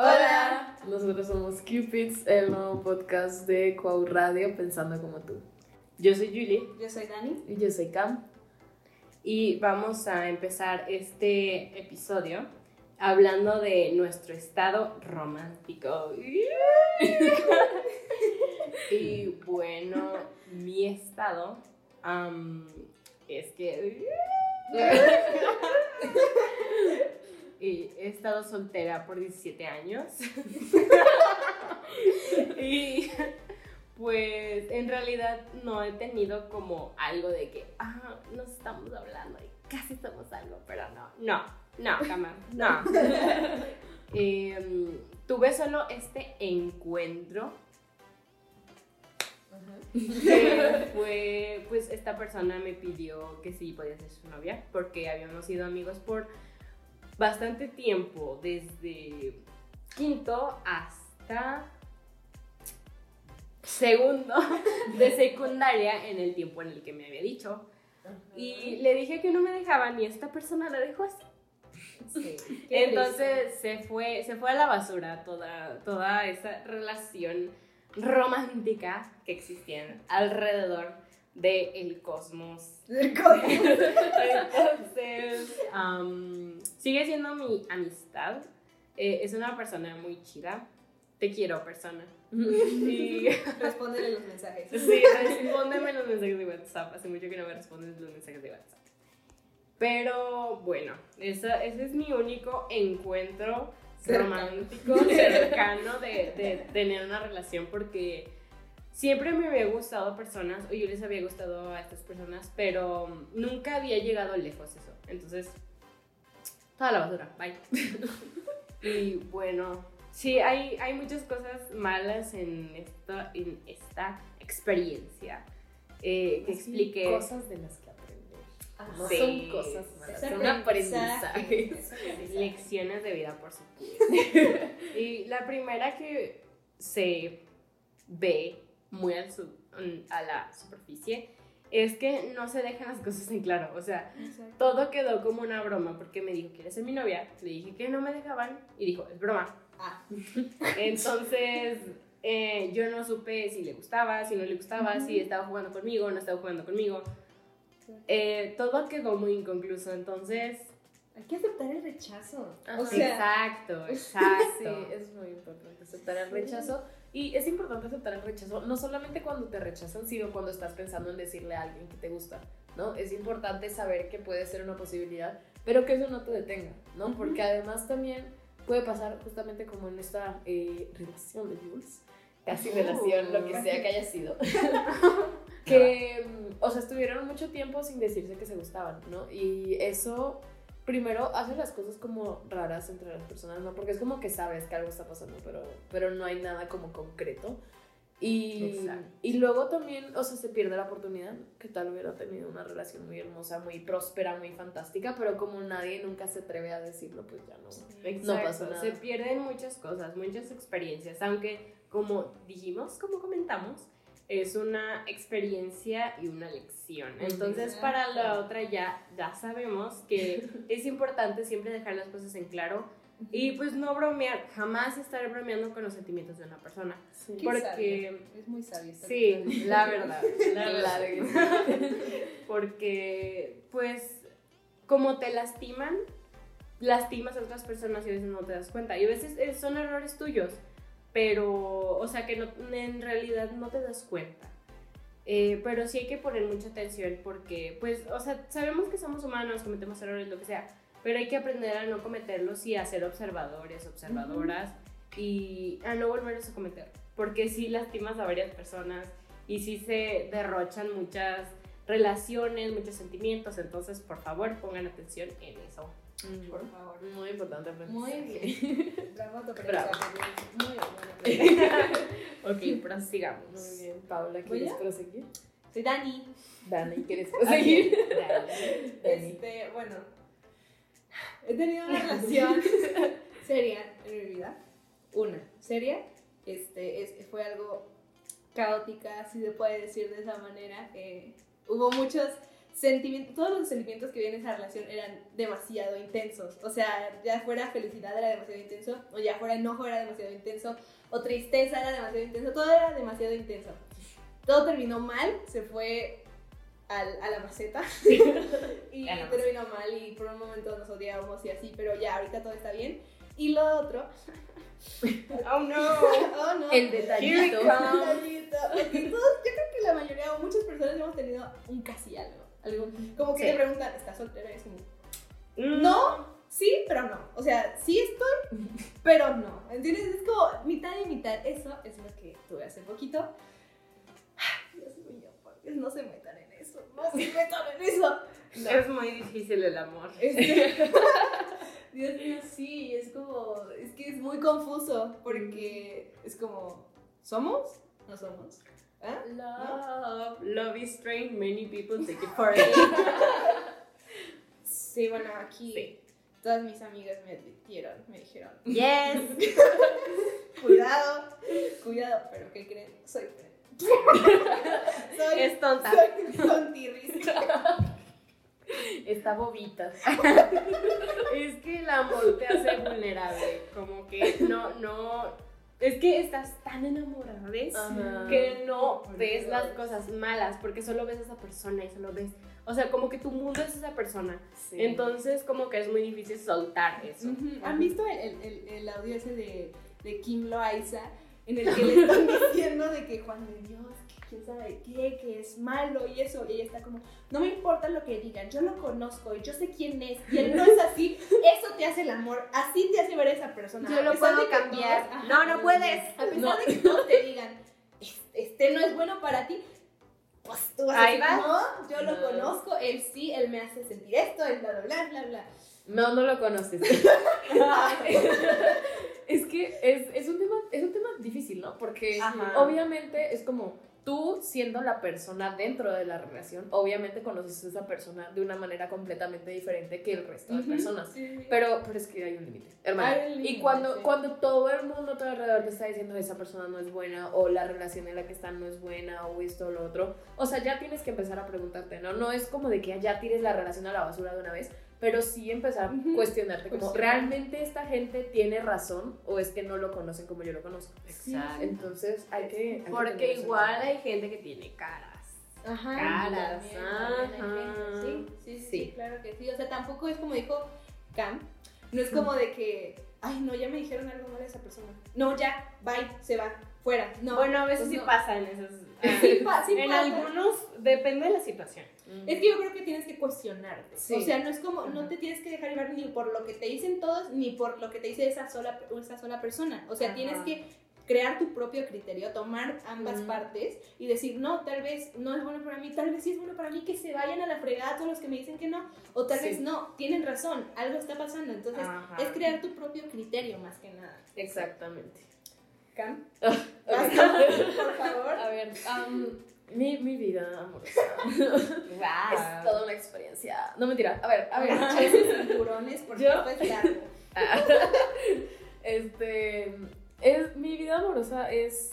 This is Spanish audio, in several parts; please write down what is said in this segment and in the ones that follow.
Hola. Nosotros somos Cupids, el nuevo podcast de Cuau Radio, pensando como tú. Yo soy Julie. Yo soy Dani. Y yo soy Cam. Y vamos a empezar este episodio hablando de nuestro estado romántico. y bueno, mi estado es que... y he estado soltera por 17 años. y pues en realidad no he tenido como algo de que, ah, nos estamos hablando y casi somos algo, pero no, no, no, jamás, no. Em, tuve solo este encuentro que fue, pues esta persona me pidió que sí podía ser su novia porque habíamos sido amigos por bastante tiempo, desde quinto hasta segundo de secundaria en el tiempo en el que me había dicho. Y le dije que no me dejaban y esta persona la dejó así. Entonces se fue, se fue a la basura toda, toda esa relación romántica que existía alrededor del cosmos. Entonces, sigue siendo mi amistad. Eh, es una persona muy chida. Te quiero, persona. Y, Respóndele los mensajes. sí, respóndeme los mensajes de WhatsApp. Hace mucho que no me respondes los mensajes de WhatsApp. Pero bueno, esa- ese es mi único encuentro romántico, cercano de, de tener una relación porque siempre me había gustado personas, o yo les había gustado a estas personas, pero nunca había llegado lejos eso. Entonces, toda la basura, bye. y bueno, sí, hay, hay muchas cosas malas en esta, en esta experiencia eh, que expliqué. Cosas de las que aprender. No Sí. son cosas malas, son aprendizajes. Lecciones de vida, por supuesto. y la primera que se ve muy al su- a la superficie es que no se dejan las cosas en claro. O sea, todo quedó como una broma porque me dijo, ¿quieres ser mi novia? Le dije que no me dejaban y dijo, es broma. Ah. Entonces, eh, yo no supe si le gustaba, si no le gustaba, si estaba jugando conmigo, no estaba jugando conmigo. Eh, todo quedó muy inconcluso, entonces... Hay que aceptar el rechazo. O sea, exacto, Sí, exacto. es muy importante aceptar el rechazo. Y es importante aceptar el rechazo, no solamente cuando te rechazan, sino cuando estás pensando en decirle a alguien que te gusta, ¿no? Es importante saber que puede ser una posibilidad, pero que eso no te detenga, ¿no? Porque además también puede pasar justamente como en esta eh, relación de Jules, casi relación, lo que sea que haya sido, que, mm, o sea, estuvieron mucho tiempo sin decirse que se gustaban, ¿no? Y eso primero hace las cosas como raras entre las personas, ¿no? Porque es como que sabes que algo está pasando, pero, pero no hay nada como concreto. Y, y luego también, o sea, se pierde la oportunidad, que tal hubiera tenido una relación muy hermosa, muy próspera, muy fantástica, pero como nadie nunca se atreve a decirlo, pues ya no. Exacto, No pasó nada. Se pierden muchas cosas, muchas experiencias, aunque como dijimos, como comentamos, es una experiencia y una lección. Entonces, Exacto. para la otra ya, ya sabemos que es importante siempre dejar las cosas en claro y pues no bromear, jamás estar bromeando con los sentimientos de una persona. Sí. porque- sabio. Es muy sabio. Sí, la verdad, la verdad. que Porque, pues, como te lastiman, lastimas a otras personas y a veces no te das cuenta. Y a veces eh, son errores tuyos, pero, o sea, que no, en realidad no te das cuenta. Eh, pero sí hay que poner mucha atención porque, pues, o sea, sabemos que somos humanos, cometemos errores, lo que sea, pero hay que aprender a no cometerlos y a ser observadores, observadoras y a no volverlos a cometer. Porque sí lastimas a varias personas y sí se derrochan muchas relaciones, muchos sentimientos. Entonces, por favor, pongan atención en eso. Por favor. Muy importante aprender. Muy bien. Bravo, tu Bravo. Muy bien. Ok, prosigamos. Muy bien, Paula, ¿Voy ¿quieres proseguir? Soy Dani. Dani, ¿quieres proseguir? Dani. Este, bueno. He tenido una relación seria en mi vida. Una, seria. Este, es- fue algo caótica, si se puede decir de esa manera. Eh, hubo muchos sentimientos, todos los sentimientos que había en esa relación eran demasiado intensos. O sea, ya fuera felicidad era demasiado intenso, o ya fuera enojo era demasiado intenso, o tristeza era demasiado intenso, todo era demasiado intenso. Todo terminó mal, se fue al- a la maceta y la terminó mal y por un momento nos odiábamos y así, pero ya ahorita todo está bien. Y lo otro, Oh no. oh no, El detallito. yo creo que la mayoría o muchas personas hemos tenido un casi algo. Algo como que Sí. te preguntan, ¿estás soltera? Y es como, Mm. no, sí, pero no. O sea, sí estoy, pero no. ¿Entiendes? Es como mitad y mitad. Eso es lo que tuve hace poquito. Ay, Dios mío, por Dios, no se metan en eso. No se metan en eso. No. Es muy difícil el amor. Este- Dios mío, sí, es como, es que es muy confuso porque es como, ¿somos? ¿No somos? ¿Ah? Love, love is strange. Many people take it for. Sí, bueno, aquí Sí. todas mis amigas me advirtieron, me dijeron, Yes. cuidado, cuidado, pero ¿qué creen? Soy soy, Es tonta. soy tontirris. Está bobita. Es que el amor te hace vulnerable. Como que no, no. Es que estás tan enamorada ¿ves? Ajá. que no Por ves Dios. las cosas malas porque solo ves a esa persona y solo ves. O sea, como que tu mundo es esa persona. Sí. Entonces, como que es muy difícil soltar eso. Ujú. ¿Han visto el, el, el, audio ese de, de Kim Loaiza en el que le están diciendo de que Juan de Dios, quién sabe qué, que es malo y eso? Y ella está como, no me importa lo que digan, yo lo conozco y yo sé quién es y él no es así, eso te hace el amor, así te hace ver a esa persona. Yo A lo puedo cambiar. todos- No, no puedes. A pesar No. de que todos te digan, "Es- este no es bueno para ti, pues tú vas a Ahí decir, vas. no, yo lo No. conozco, él sí, él me hace sentir esto, él bla, bla, bla, bla, bla. No, no lo conoces. es que es, es un tema, es un tema difícil, ¿no? Porque Ajá. obviamente es como tú siendo la persona dentro de la relación, obviamente conoces a esa persona de una manera completamente diferente que el resto de personas. Sí. Pero, pero es que hay un límite, hermano. Hay y cuando, sí. cuando todo el mundo a tu alrededor te está diciendo esa persona no es buena, o la relación en la que están no es buena, o esto o lo otro, o sea, ya tienes que empezar a preguntarte, ¿no? No es como de que ya tires la relación a la basura de una vez, pero sí empezar a cuestionarte, como, Cuestionar. ¿realmente esta gente tiene razón o es que no lo conocen como yo lo conozco? Exacto. Entonces hay que... hay Porque igual hay gente que tiene caras. Ajá, caras, también, también hay ajá. Sí, sí, sí, Sí. claro que sí. O sea, tampoco es como dijo Cam, no es como de que, ay, no, ya me dijeron algo mal de esa persona. No, ya, bye, se va, fuera. No. bueno, a veces pues sí no. pasa en esos. Sí, pa- sí en pasa. algunos depende de la situación. Mm. Es que yo creo que tienes que cuestionarte. Sí. O sea, no es como, no te tienes que dejar llevar ni por lo que te dicen todos, ni por lo que te dice esa sola, esa sola persona. O sea, Ajá. tienes que crear tu propio criterio, tomar ambas Ujú. partes y decir, no, tal vez no es bueno para mí, tal vez sí es bueno para mí, que se vayan a la fregada todos los que me dicen que no, o tal Sí. vez no, tienen razón, algo está pasando. Entonces, Ajá. es crear tu propio criterio más que nada. Exactamente. Por favor. A ver, am, mi, mi vida amorosa. Es toda una experiencia. No mentira, a ver, a ver. Cinturones, porque esto es largo. este, es, mi vida amorosa es,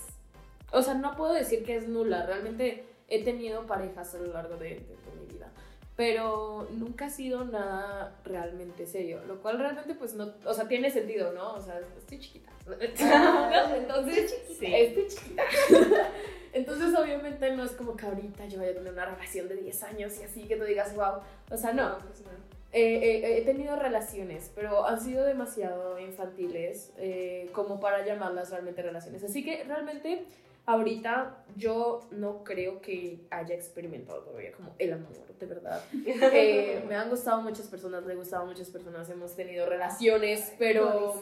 o sea, no puedo decir que es nula, realmente he tenido parejas a lo largo de, de- de mi vida, pero nunca ha sido nada realmente serio, lo cual realmente pues no, o sea, tiene sentido, ¿no? O sea, estoy chiquita. Ah, Entonces, Sí. estoy chiquita. Entonces, obviamente, no es como que ahorita yo vaya a tener una relación de 10 años y así que tú digas, wow. O sea, no. pues no. Eh, eh, he tenido relaciones, pero han sido demasiado infantiles eh, como para llamarlas realmente relaciones. Así que realmente ahorita yo no creo que haya experimentado todavía como el amor, de verdad. Eh, me han gustado muchas personas, me han gustado muchas personas, hemos tenido relaciones, pero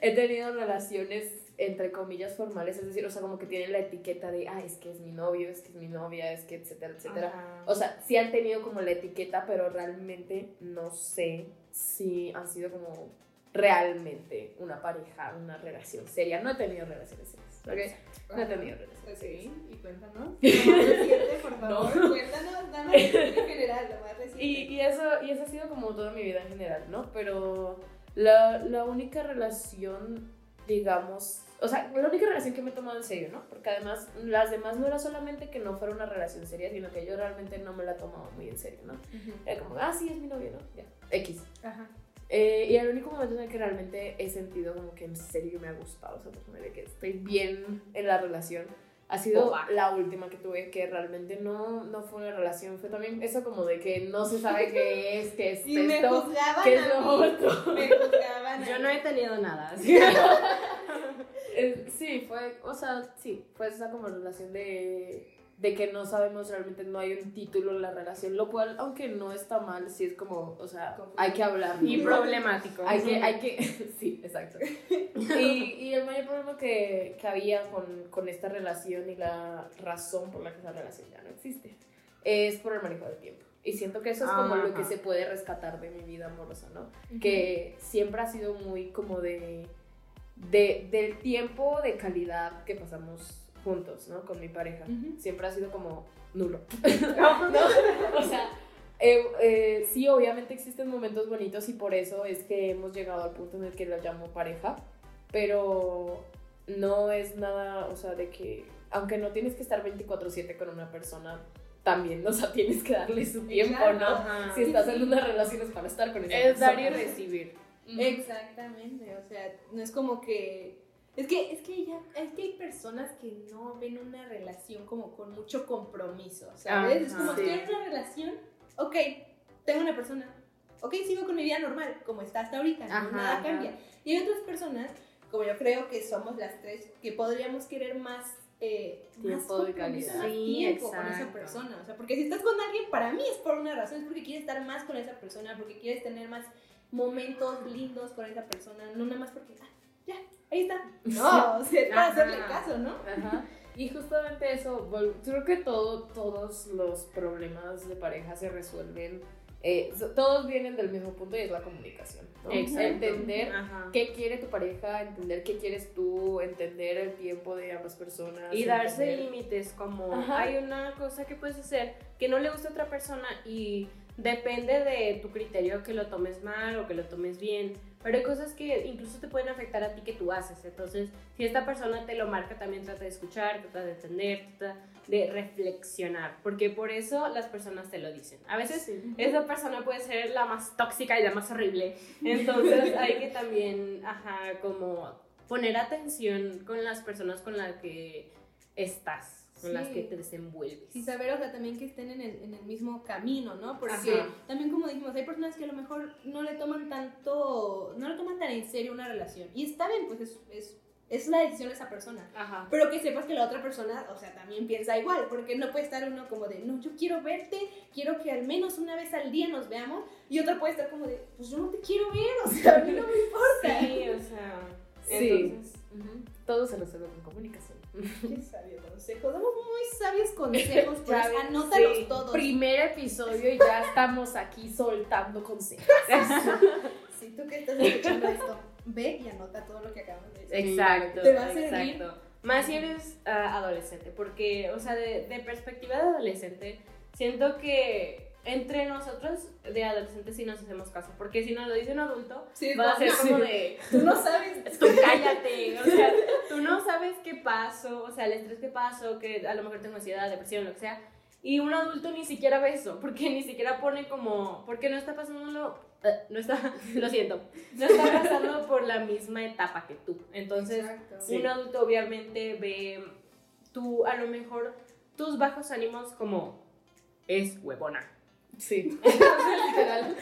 he tenido relaciones entre comillas formales, es decir, o sea, como que tienen la etiqueta de, ah, es que es mi novio, es que es mi novia, es que etcétera, etcétera. Ajá. O sea, sí han tenido como la etiqueta, pero realmente no sé si han sido como realmente una pareja, una relación seria. No he tenido relaciones serias, ¿ok? No he tenido relaciones serias. Sí, y cuéntanos. Lo más reciente, por favor. Cuéntanos, danos en general, lo más reciente. Y, y, eso, y eso ha sido como toda mi vida en general, ¿no? Pero la, la única relación digamos, o sea, la única relación que me he tomado en serio, ¿no? Porque además las demás no era solamente que no fuera una relación seria, sino que yo realmente no me la tomaba muy en serio, ¿no? Era como, ah, sí, es mi novio, ¿no? Ya, X. Ajá. Eh, y el único momento en el que realmente he sentido como que en serio me ha gustado esa persona, de que estoy bien en la relación, ha sido Opa. la última que tuve, que realmente no, no fue una relación, fue también eso como de que no se sabe qué es, qué es Y me esto, juzgaban qué es a lo mí. otro. Me juzgaban a Yo no he tenido nada. así. Eh, Sí, fue, o sea, sí, fue esa como relación de, de que no sabemos realmente, no hay un título en la relación, lo cual, aunque no está mal, sí es como, o sea, hay que hablar. Y problemático. Hay que, hay que, sí, exacto. Y, y el mayor problema que, que había con, con esta relación y la razón por la que esa relación ya no existe es por el manejo del tiempo. Y siento que eso es como lo que Ajá. se puede rescatar de mi vida amorosa, ¿no? Que siempre ha sido muy como de, de del tiempo de calidad que pasamos juntos, ¿no? Con mi pareja. Siempre ha sido como nulo. ¿no? O sea, eh, eh, sí, obviamente existen momentos bonitos y por eso es que hemos llegado al punto en el que lo llamo pareja, pero no es nada, o sea, de que, aunque no tienes que estar 24/7 con una persona, también, o sea, tienes que darle su tiempo. ¿no? Ajá. Si estás en una relación es para estar con esa Es dar y recibir. Exactamente, o sea, no es como que es que es que ya es que hay personas que no ven una relación como con mucho compromiso, ¿sabes? es Ajá, como sí. estoy en una relación, ok, tengo una persona, ok, sigo con mi vida normal, como está hasta ahorita, no, Ajá, nada ajá. cambia. Y hay otras personas, como yo creo que somos las tres, que podríamos querer más eh, más Tiempo de calidad. Sí, tiempo con esa persona. O sea, porque si estás con alguien, para mí es por una razón, es porque quieres estar más con esa persona, porque quieres tener más momentos lindos con esa persona, no nada más porque, ah, ahí está. No, o sea, es para Ajá. hacerle caso, ¿no? Ajá. Y justamente eso, creo que todo, todos los problemas de pareja se resuelven, eh, so- todos vienen del mismo punto y es la comunicación. ¿no? Exacto. Entender Ajá. qué quiere tu pareja, entender qué quieres tú, entender el tiempo de ambas personas. Y darse entender- límites, como Ajá. hay una cosa que puedes hacer que no le gusta a otra persona y depende de tu criterio que lo tomes mal o que lo tomes bien, pero hay cosas que incluso te pueden afectar a ti que tú haces. Entonces, si esta persona te lo marca, también trata de escuchar, trata de entender, trata de reflexionar, porque por eso las personas te lo dicen. A veces Sí. esa persona puede ser la más tóxica y la más horrible. Entonces hay que también, ajá, como poner atención con las personas con las que estás, con las que te desenvuelves. Y saber, o sea, también que estén en el, en el mismo camino, ¿no? Porque Ajá. también, como dijimos, hay personas que a lo mejor no le toman tanto, no le toman tan en serio una relación. Y está bien, pues es, es, es la decisión de esa persona. Ajá. Pero que sepas que la otra persona, o sea, también piensa igual, porque no puede estar uno como de, no, yo quiero verte, quiero que al menos una vez al día nos veamos, y otra puede estar como de, pues yo no te quiero ver, o sea, a mí no me importa. Sí, o sea, Sí. entonces... Todo se resuelve con comunicación. Qué sabio consejo, sabios consejos, ven, anótalos sí. todos. Primer episodio y ya estamos aquí soltando consejos. Si tú que estás escuchando esto, ve y anota todo lo que acabamos de decir. Exacto, Te va a servir. exacto. Más si eres ah, adolescente, porque, o sea, de, de perspectiva de adolescente, siento que entre nosotros de adolescentes sí nos hacemos caso, porque si nos lo dice un adulto, Sí, va a ser como sí. de, Tú no sabes. tú cállate, o sea, tú no sabes qué pasó, o sea, el estrés que pasó, que a lo mejor tengo ansiedad, depresión, lo que sea, y un adulto ni siquiera ve eso, porque ni siquiera pone como, porque no está pasándolo, eh, no está, lo siento, no está pasando por la misma etapa que tú, entonces Exacto. Sí. un adulto obviamente ve tú, a lo mejor, tus bajos ánimos como es huevona. Sí. Exacto.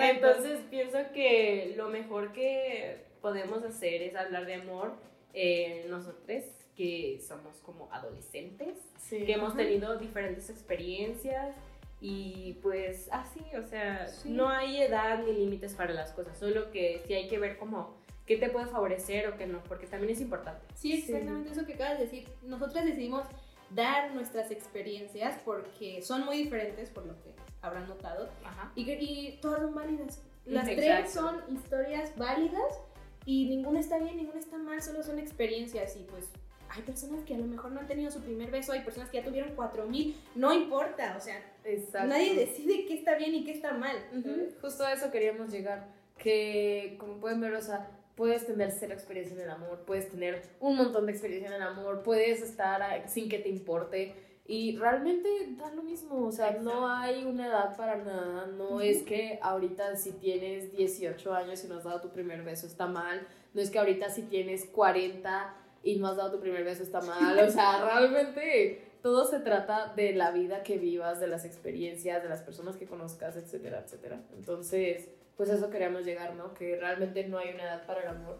Entonces pienso que lo mejor que podemos hacer es hablar de amor eh, nosotros que somos como adolescentes, Sí. que hemos tenido diferentes experiencias y pues así, o sea, Sí. no hay edad ni límites para las cosas, solo que sí hay que ver como qué te puede favorecer o qué no, porque también es importante. Sí, exactamente eso que acabas de decir. Nosotras decidimos dar nuestras experiencias porque son muy diferentes, por lo que habrán notado, Ajá. y, y todas son válidas. Las Exacto. tres son historias válidas y ninguna está bien, ninguna está mal, solo son experiencias y pues hay personas que a lo mejor no han tenido su primer beso, hay personas que ya tuvieron cuatro mil, no importa, o sea, Exacto. nadie decide qué está bien y qué está mal. Ujú, Justo a eso queríamos llegar. Que, como pueden ver, o sea, puedes tener cero experiencia en el amor, puedes tener un montón de experiencia en el amor, puedes estar sin que te importe. Y realmente da lo mismo, o sea, no hay una edad para nada, no es que ahorita si tienes 18 años y no has dado tu primer beso está mal, no es que ahorita si tienes 40 y no has dado tu primer beso está mal, o sea, realmente todo se trata de la vida que vivas, de las experiencias, de las personas que conozcas, etcétera, etcétera. Entonces, pues eso queríamos llegar, ¿no? Que realmente no hay una edad para el amor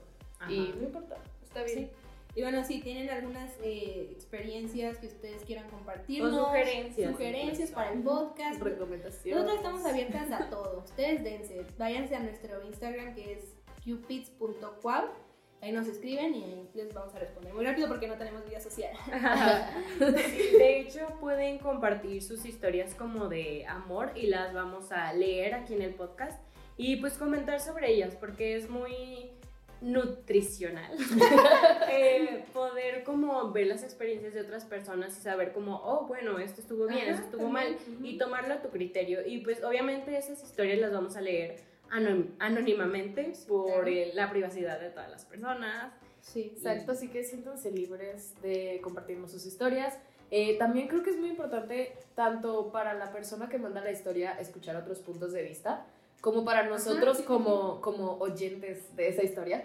y no importa, está bien. Sí. Y bueno, si tienen algunas eh, experiencias que ustedes quieran compartirnos, O sugerencias. sugerencias para el podcast, Recomendaciones. nosotros estamos abiertas a todo. Ustedes dense, váyanse a nuestro Instagram que es cupids.quab. Ahí nos escriben y ahí les vamos a responder muy rápido porque no tenemos vida social. Sí, de hecho, pueden compartir sus historias como de amor y las vamos a leer aquí en el podcast y pues comentar sobre ellas porque es muy nutricional eh, poder como ver las experiencias de otras personas y saber como, oh, bueno, esto estuvo bien, Ajá, esto estuvo mal y tomarlo a tu criterio y pues obviamente esas historias las vamos a leer anon- anónimamente por eh, la privacidad de todas las personas. Sí, Exacto, así que siéntanse libres de compartirnos sus historias. Eh, también creo que es muy importante, tanto para la persona que manda la historia, escuchar otros puntos de vista, como para nosotros sí, como, como oyentes de esa historia,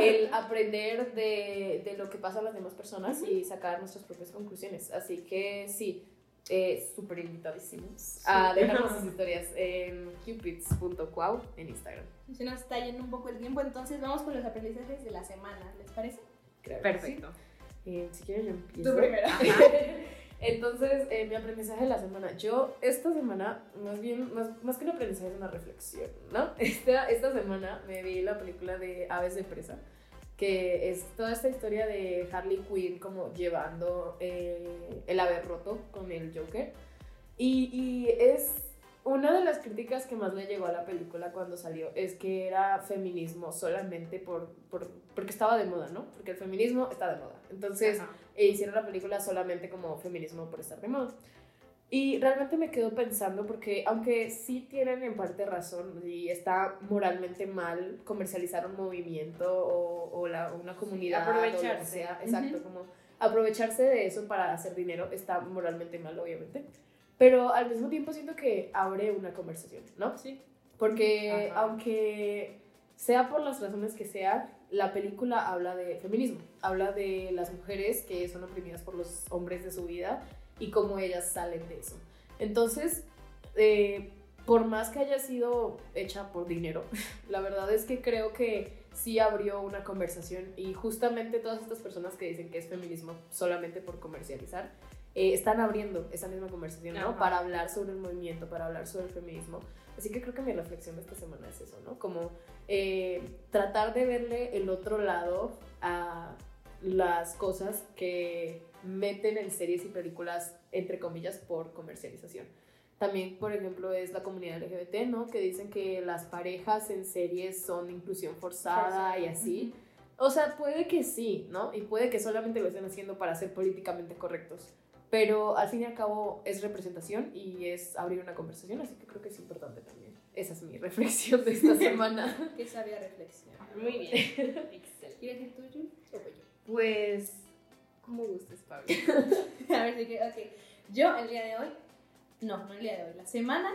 el aprender de, de lo que pasa a las demás personas y sacar nuestras propias conclusiones. Así que sí, eh, súper invitadísimos a dejarnos sus historias en cupids.cuau en Instagram. Se nos está yendo un poco el tiempo, entonces vamos con los aprendizajes de la semana, ¿les parece? Creo Perfecto. sí. Eh, si quieren yo empiezo. Tú primero. Entonces, eh, mi aprendizaje de la semana. Yo, esta semana, más bien, más, más que un aprendizaje, es una reflexión, ¿no? Esta, esta semana me vi la película de Aves de Presa, que es toda esta historia de Harley Quinn como llevando el ave roto con el Joker. Y, y es una de las críticas que más le llegó a la película cuando salió, es que era feminismo solamente por, por, porque estaba de moda, ¿no? Porque el feminismo está de moda. Entonces Ajá. e hicieron la película solamente como feminismo por estar de moda. Y realmente me quedo pensando porque aunque sí tienen en parte razón y está moralmente mal comercializar un movimiento o, o la, una comunidad o aprovecharse. sea, exacto, Ujú. como aprovecharse de eso para hacer dinero está moralmente mal, obviamente. Pero al mismo tiempo siento que abre una conversación, ¿no? Sí. Porque Ajá. aunque sea por las razones que sea, la película habla de feminismo, habla de las mujeres que son oprimidas por los hombres de su vida y cómo ellas salen de eso. Entonces, eh, por más que haya sido hecha por dinero, la verdad es que creo que sí abrió una conversación y justamente todas estas personas que dicen que es feminismo solamente por comercializar, eh, están abriendo esa misma conversación, ¿no? Ajá. Para hablar sobre el movimiento, para hablar sobre el feminismo. Así que creo que mi reflexión de esta semana es eso, ¿no? Como eh, tratar de verle el otro lado a las cosas que meten en series y películas, entre comillas, por comercialización. También, por ejemplo, es la comunidad LGBT, ¿no? Que dicen que las parejas en series son inclusión forzada y así. O sea, puede que sí, ¿no? Y puede que solamente lo estén haciendo para ser políticamente correctos. Pero al fin y al cabo es representación y es abrir una conversación, así que creo que es importante también. Esa es mi reflexión de esta semana. Qué sabia reflexión. Muy bien. Excelente. ¿Quieres decir tú, Jun? O voy yo. Pues, como gustes, Pablo. A ver que, ok. Yo el día de hoy, no, no el día de hoy, la semana,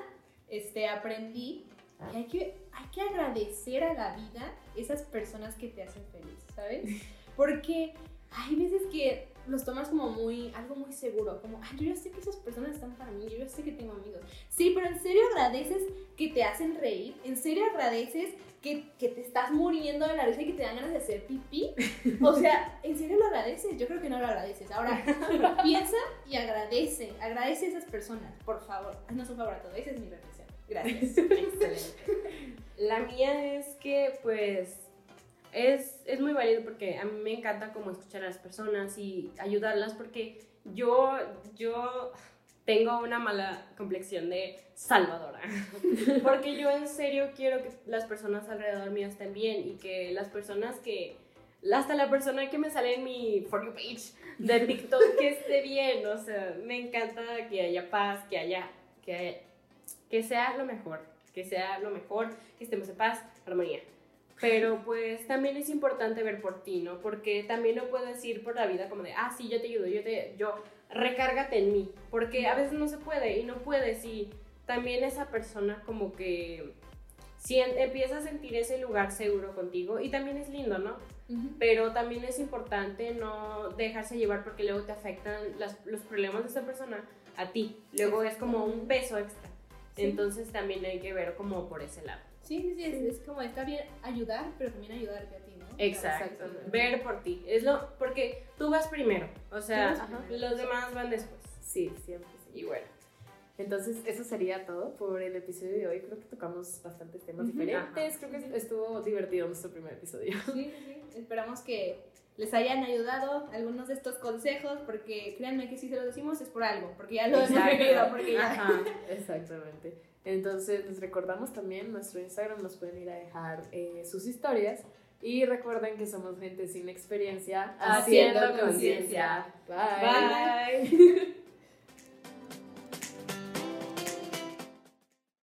este, aprendí que hay que, hay que agradecer a la vida esas personas que te hacen feliz, ¿sabes? Porque hay veces que los tomas como muy, algo muy seguro, como, ay, yo ya sé que esas personas están para mí, yo ya sé que tengo amigos. Sí, pero en serio agradeces que te hacen reír, en serio agradeces que, que te estás muriendo de la risa y que te dan ganas de hacer pipí. O sea, ¿en serio lo agradeces? Yo creo que no lo agradeces. Ahora, piensa y agradece, agradece a esas personas, por favor. Haznos un favor a todos, esa es mi reflexión. Gracias. Excelente. La mía es que, pues, es, es muy válido porque a mí me encanta como escuchar a las personas y ayudarlas porque yo, yo tengo una mala complexión de salvadora. Porque yo en serio quiero que las personas alrededor mío estén bien y que las personas que... Hasta la persona que me sale en mi For You page de TikTok que esté bien. O sea, me encanta que haya paz, que haya... Que, que sea lo mejor. Que sea lo mejor, que estemos en paz, armonía. Pero pues también es importante ver por ti, ¿no? Porque también no puedes ir por la vida como de, ah, sí, yo te ayudo, yo te, yo, recárgate en mí. Porque a veces no se puede y no puedes y también esa persona como que si empieza a sentir ese lugar seguro contigo y también es lindo, ¿no? Pero también es importante no dejarse llevar porque luego te afectan las- los problemas de esa persona a ti. Luego es como un peso extra. Sí. Entonces también hay que ver como por ese lado. Sí, sí, sí, es, es como está bien ayudar, pero también ayudarte a ti, ¿no? Exacto. Exactamente. Ver por ti. Es lo porque tú vas primero. O sea, primero. los demás van después. Sí, siempre. sí. Y bueno. Entonces, eso sería todo por el episodio de hoy. Creo que tocamos bastantes temas diferentes. Ajá. Creo que estuvo divertido nuestro primer episodio. Sí, sí, sí. Esperamos que les hayan ayudado algunos de estos consejos, porque créanme que si se los decimos es por algo, porque ya lo hemos vivido, porque ya... Ajá. Exactamente. Entonces, les recordamos también nuestro Instagram, nos pueden ir a dejar eh, sus historias. Y recuerden que somos gente sin experiencia Haciendo conciencia. Bye. Bye.